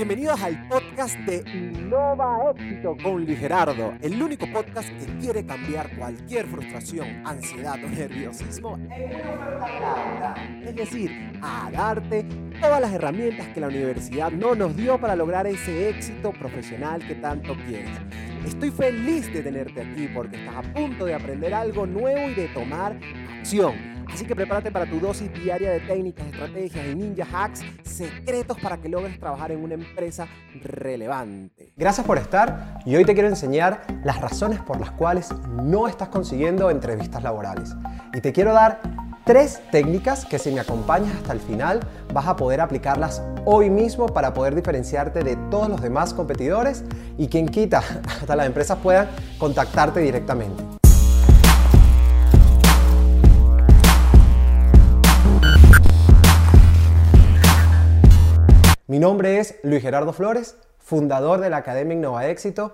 Bienvenidos al podcast de Innova Éxito con Luis Gerardo, el único podcast que quiere cambiar cualquier frustración, ansiedad o nerviosismo Es decir, a darte todas las herramientas que la universidad no nos dio para lograr ese éxito profesional que tanto quieres. Estoy feliz de tenerte aquí porque estás a punto de aprender algo nuevo y de tomar acción. Así que prepárate para tu dosis diaria de técnicas, estrategias y ninja hacks secretos para que logres trabajar en una empresa relevante. Gracias por estar y hoy te quiero enseñar las razones por las cuales no estás consiguiendo entrevistas laborales. Y te quiero dar tres técnicas que si me acompañas hasta el final vas a poder aplicarlas hoy mismo para poder diferenciarte de todos los demás competidores y quien quita hasta las empresas puedan contactarte directamente. Mi nombre es Luis Gerardo Flores, fundador de la Academia Innova Éxito,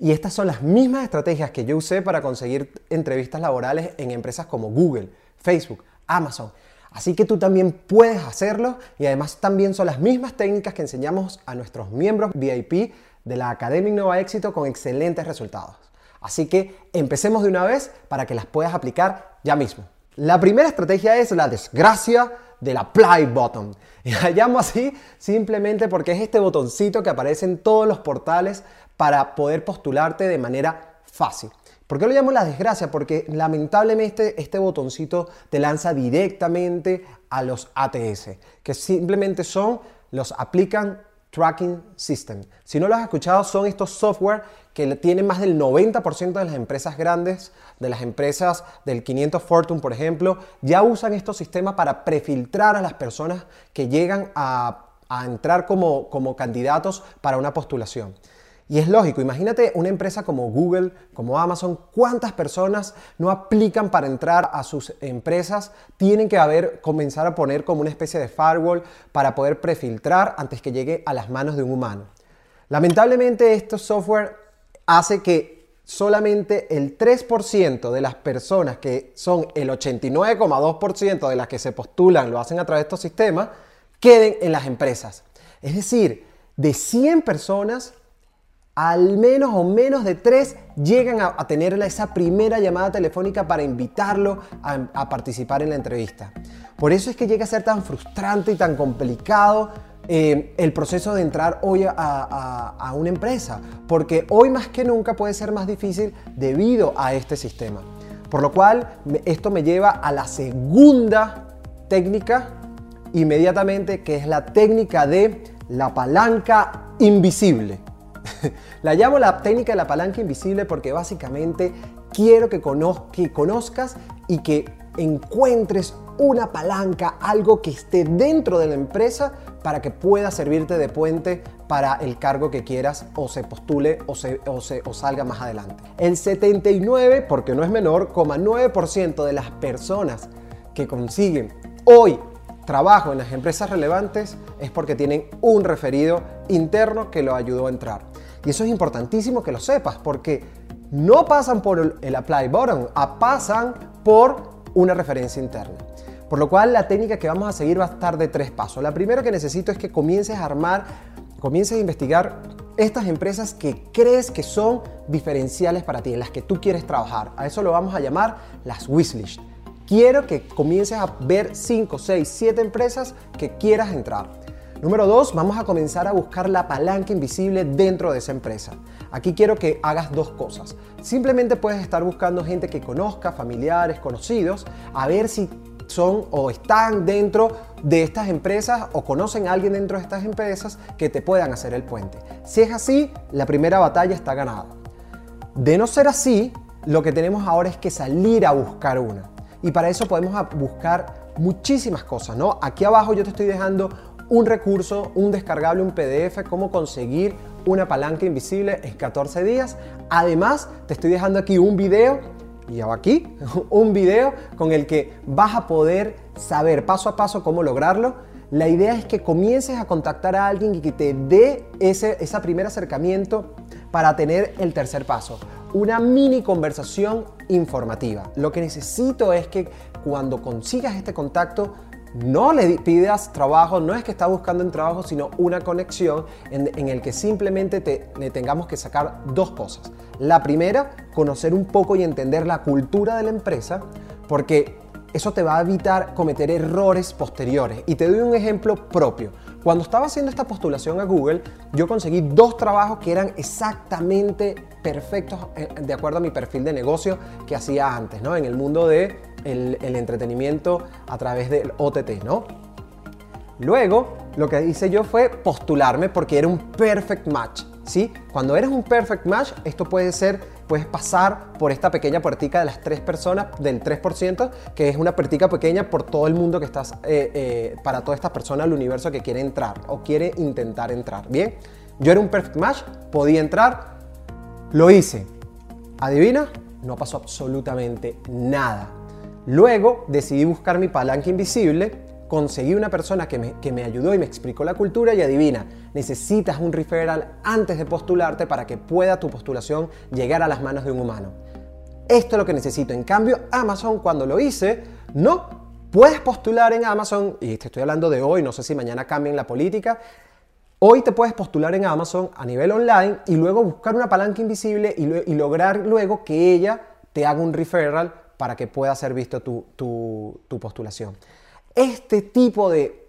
y estas son las mismas estrategias que yo usé para conseguir entrevistas laborales en empresas como Google, Facebook, Amazon. Así que tú también puedes hacerlo y además también son las mismas técnicas que enseñamos a nuestros miembros VIP de la Academia Innova Éxito con excelentes resultados. Así que empecemos de una vez para que las puedas aplicar ya mismo. La primera estrategia es la desgracia del apply button. Y la llamo así simplemente porque es este botoncito que aparece en todos los portales para poder postularte de manera fácil. ¿Por qué lo llamo la desgracia? Porque lamentablemente este botoncito te lanza directamente a los ATS, que simplemente son los Applicant Tracking System. Si no lo has escuchado, son estos software que tienen más del 90% de las empresas grandes, de las empresas del 500 Fortune, por ejemplo, ya usan estos sistemas para prefiltrar a las personas que llegan a, entrar como, como candidatos para una postulación. Y es lógico, imagínate una empresa como Google, como Amazon, cuántas personas no aplican para entrar a sus empresas, tienen que haber, comenzar a poner como una especie de firewall para poder prefiltrar antes que llegue a las manos de un humano. Lamentablemente estos software hace que solamente el 3% de las personas, que son el 89,2% de las que se postulan, lo hacen a través de estos sistemas, queden en las empresas. Es decir, de 100 personas, al menos o menos de 3 llegan a, tener esa primera llamada telefónica para invitarlo a participar en la entrevista. Por eso es que llega a ser tan frustrante y tan complicado eh, el proceso de entrar hoy a, una empresa, porque hoy más que nunca puede ser más difícil debido a este sistema. Por lo cual, esto me lleva a la segunda técnica inmediatamente, que es la técnica de la palanca invisible. la llamo la técnica de la palanca invisible porque básicamente quiero que, conozcas y que encuentres una palanca, algo que esté dentro de la empresa para que pueda servirte de puente para el cargo que quieras o se postule o, se, salga más adelante. El 79, porque no es menor, 9% de las personas que consiguen hoy trabajo en las empresas relevantes es porque tienen un referido interno que lo ayudó a entrar. Y eso es importantísimo que lo sepas porque no pasan por el apply button, pasan por una referencia interna. Por lo cual la técnica que vamos a seguir va a estar de tres pasos. La primera que necesito es que comiences a armar, comiences a investigar estas empresas que crees que son diferenciales para ti, en las que tú quieres trabajar. A eso lo vamos a llamar las wishlist. Quiero que comiences a ver 5, 6, 7 empresas que quieras entrar. Número 2, vamos a comenzar a buscar la palanca invisible dentro de esa empresa. Aquí quiero que hagas dos cosas. Simplemente puedes estar buscando gente que conozca, familiares, conocidos, a ver si son o están dentro de estas empresas o conocen a alguien dentro de estas empresas que te puedan hacer el puente. Si es así, la primera batalla está ganada. De no ser así, lo que tenemos ahora es que salir a buscar una. Y para eso podemos buscar muchísimas cosas, ¿no? Aquí abajo yo te estoy dejando un recurso, un descargable, un PDF, cómo conseguir una palanca invisible en 14 días. Además, te estoy dejando aquí un video y aquí un video con el que vas a poder saber paso a paso cómo lograrlo. La idea es que comiences a contactar a alguien y que te dé ese, ese primer acercamiento para tener el tercer paso. Una mini conversación informativa. Lo que necesito es que cuando consigas este contacto no le pidas trabajo, no es que está buscando un trabajo, sino una conexión en, el que simplemente te, le tengamos que sacar dos cosas. La primera, conocer un poco y entender la cultura de la empresa, porque eso te va a evitar cometer errores posteriores. Y te doy un ejemplo propio. Cuando estaba haciendo esta postulación a Google, yo conseguí dos trabajos que eran exactamente perfectos eh, de acuerdo a mi perfil de negocio que hacía antes, ¿no? En el mundo de el, entretenimiento a través del OTT, ¿no? Luego, lo que hice yo fue postularme porque era un perfect match, ¿sí? Cuando eres un perfect match, esto puede ser, puedes pasar por esta pequeña puertica de las tres personas, del 3%, que es una puertica pequeña por todo el mundo que estás, eh, eh, para todas estas personas del universo que quiere entrar o quiere intentar entrar, ¿bien? Yo era un perfect match, podía entrar, lo hice. ¿Adivina? No pasó absolutamente nada. Luego decidí buscar mi palanca invisible, conseguí una persona que me, ayudó y me explicó la cultura y adivina, necesitas un referral antes de postularte para que pueda tu postulación llegar a las manos de un humano. Esto es lo que necesito. En cambio, Amazon cuando lo hice, no. Puedes postular en Amazon, y te estoy hablando de hoy, no sé si mañana cambien la política, Hoy te puedes postular en Amazon a nivel online y luego buscar una palanca invisible y, y, lograr luego que ella te haga un referral para que pueda ser visto tu, postulación. Este tipo de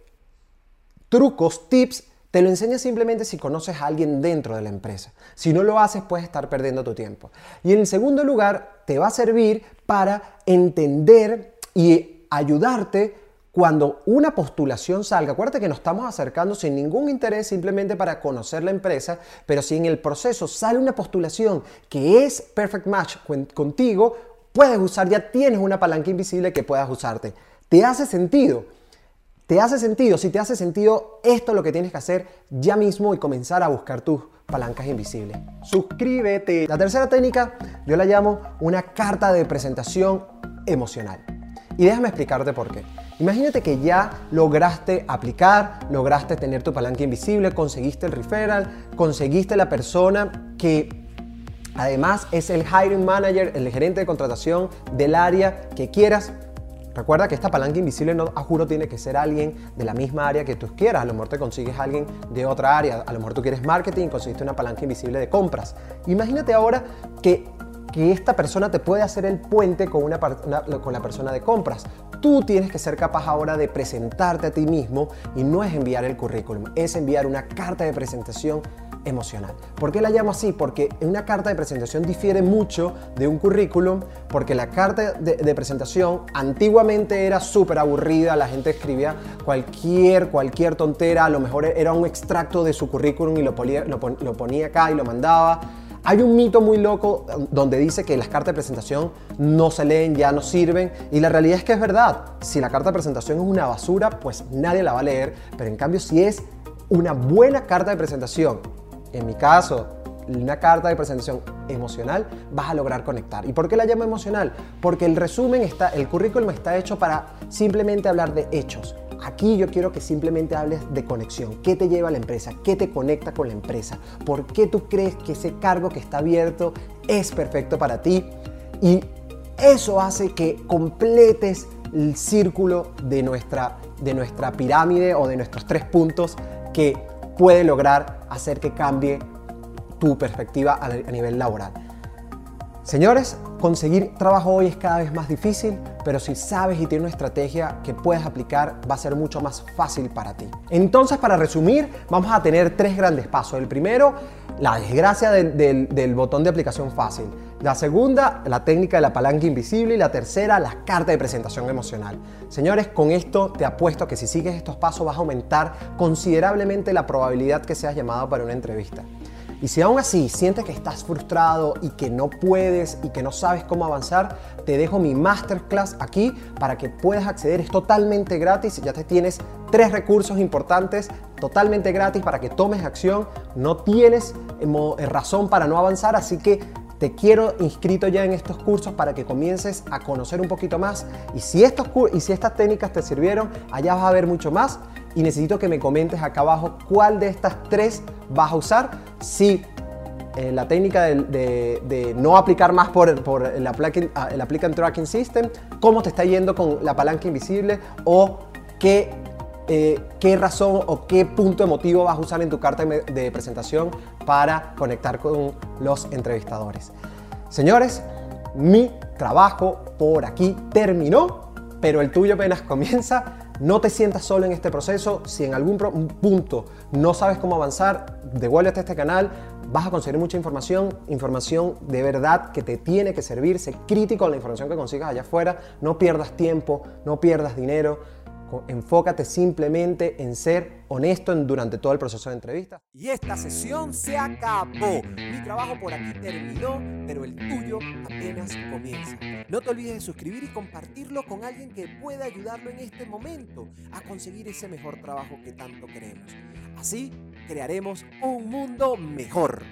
trucos, tips, te lo enseña simplemente si conoces a alguien dentro de la empresa. Si no lo haces, puedes estar perdiendo tu tiempo. Y en segundo lugar, te va a servir para entender y ayudarte cuando una postulación salga. Acuérdate que nos estamos acercando sin ningún interés, simplemente para conocer la empresa, pero si en el proceso sale una postulación que es perfect match contigo, puedes usar, ya tienes una palanca invisible que puedas usarte. ¿Te hace sentido? ¿Te hace sentido? Si te hace sentido, esto es lo que tienes que hacer ya mismo y comenzar a buscar tus palancas invisibles. Suscríbete. La tercera técnica yo la llamo una carta de presentación emocional. Y déjame explicarte por qué. Imagínate que ya lograste aplicar, lograste tener tu palanca invisible, conseguiste el referral, conseguiste la persona que Además, es el hiring manager, el gerente de contratación del área que quieras. Recuerda que esta palanca invisible no a juro tiene que ser alguien de la misma área que tú quieras. A lo mejor te consigues alguien de otra área. A lo mejor tú quieres marketing y conseguiste una palanca invisible de compras. Imagínate ahora que, que esta persona te puede hacer el puente con, una, con la persona de compras. Tú tienes que ser capaz ahora de presentarte a ti mismo y no es enviar el currículum, es enviar una carta de presentación ¿Por qué la llamo así? Porque una carta de presentación difiere mucho de un currículum, porque la carta de, presentación antiguamente era súper aburrida, la gente escribía cualquier, cualquier tontera, a lo mejor era un extracto de su currículum y lo ponía acá y lo mandaba. Hay un mito muy loco donde dice que las cartas de presentación no se leen, ya no sirven. Y la realidad es que es verdad. Si la carta de presentación es una basura, pues nadie la va a leer. Pero en cambio, si es una buena carta de presentación en mi caso, una carta de presentación emocional, vas a lograr conectar. ¿Y por qué la llamo emocional? Porque el resumen está, el currículum está hecho para simplemente hablar de hechos. Aquí yo quiero que simplemente hables de conexión. ¿Qué te lleva a la empresa? ¿Qué te conecta con la empresa? ¿Por qué tú crees que ese cargo que está abierto es perfecto para ti? Y eso hace que completes el círculo de nuestra, de nuestra pirámide o de nuestros tres puntos que puede lograr hacer que cambie tu perspectiva a nivel laboral. Señores, conseguir trabajo hoy es cada vez más difícil, pero si sabes y tienes una estrategia que puedes aplicar, va a ser mucho más fácil para ti. Entonces, para resumir, vamos a tener tres grandes pasos. El primero, la desgracia del, botón de aplicación fácil. La segunda, la técnica de la palanca invisible. Y la tercera, la carta de presentación emocional. Señores, con esto te apuesto que si sigues estos pasos vas a aumentar considerablemente la probabilidad que seas llamado para una entrevista. Y si aún así sientes que estás frustrado y que no puedes y que no sabes cómo avanzar, te dejo mi masterclass aquí para que puedas acceder. Es totalmente gratis. Ya te tienes tres recursos importantes totalmente gratis para que tomes acción. No tienes eh, eh, razón para no avanzar, así que te quiero inscrito ya en estos cursos para que comiences a conocer un poquito más. Y si, estos, y si estas técnicas te sirvieron, allá vas a ver mucho más. Y necesito que me comentes acá abajo cuál de estas tres vas a usar. Si eh, la técnica de, no aplicar más por, por el, applicant, ah, el applicant tracking system, cómo te está yendo con la palanca invisible o qué, eh, qué razón o qué punto emotivo vas a usar en tu carta de presentación para conectar con los entrevistadores. Señores, mi trabajo por aquí terminó, pero el tuyo apenas comienza. No te sientas solo en este proceso. Si en algún punto no sabes cómo avanzar, devuélvete a este canal. Vas a conseguir mucha información, información de verdad que te tiene que servir. Sé crítico con la información que consigas allá afuera. No pierdas tiempo, no pierdas dinero. Enfócate simplemente en ser honesto durante todo el proceso de entrevista. Y esta sesión se acabó. Mi trabajo por aquí terminó, pero el tuyo apenas comienza. No te olvides de suscribir y compartirlo con alguien que pueda ayudarlo en este momento a conseguir ese mejor trabajo que tanto queremos. Así crearemos un mundo mejor.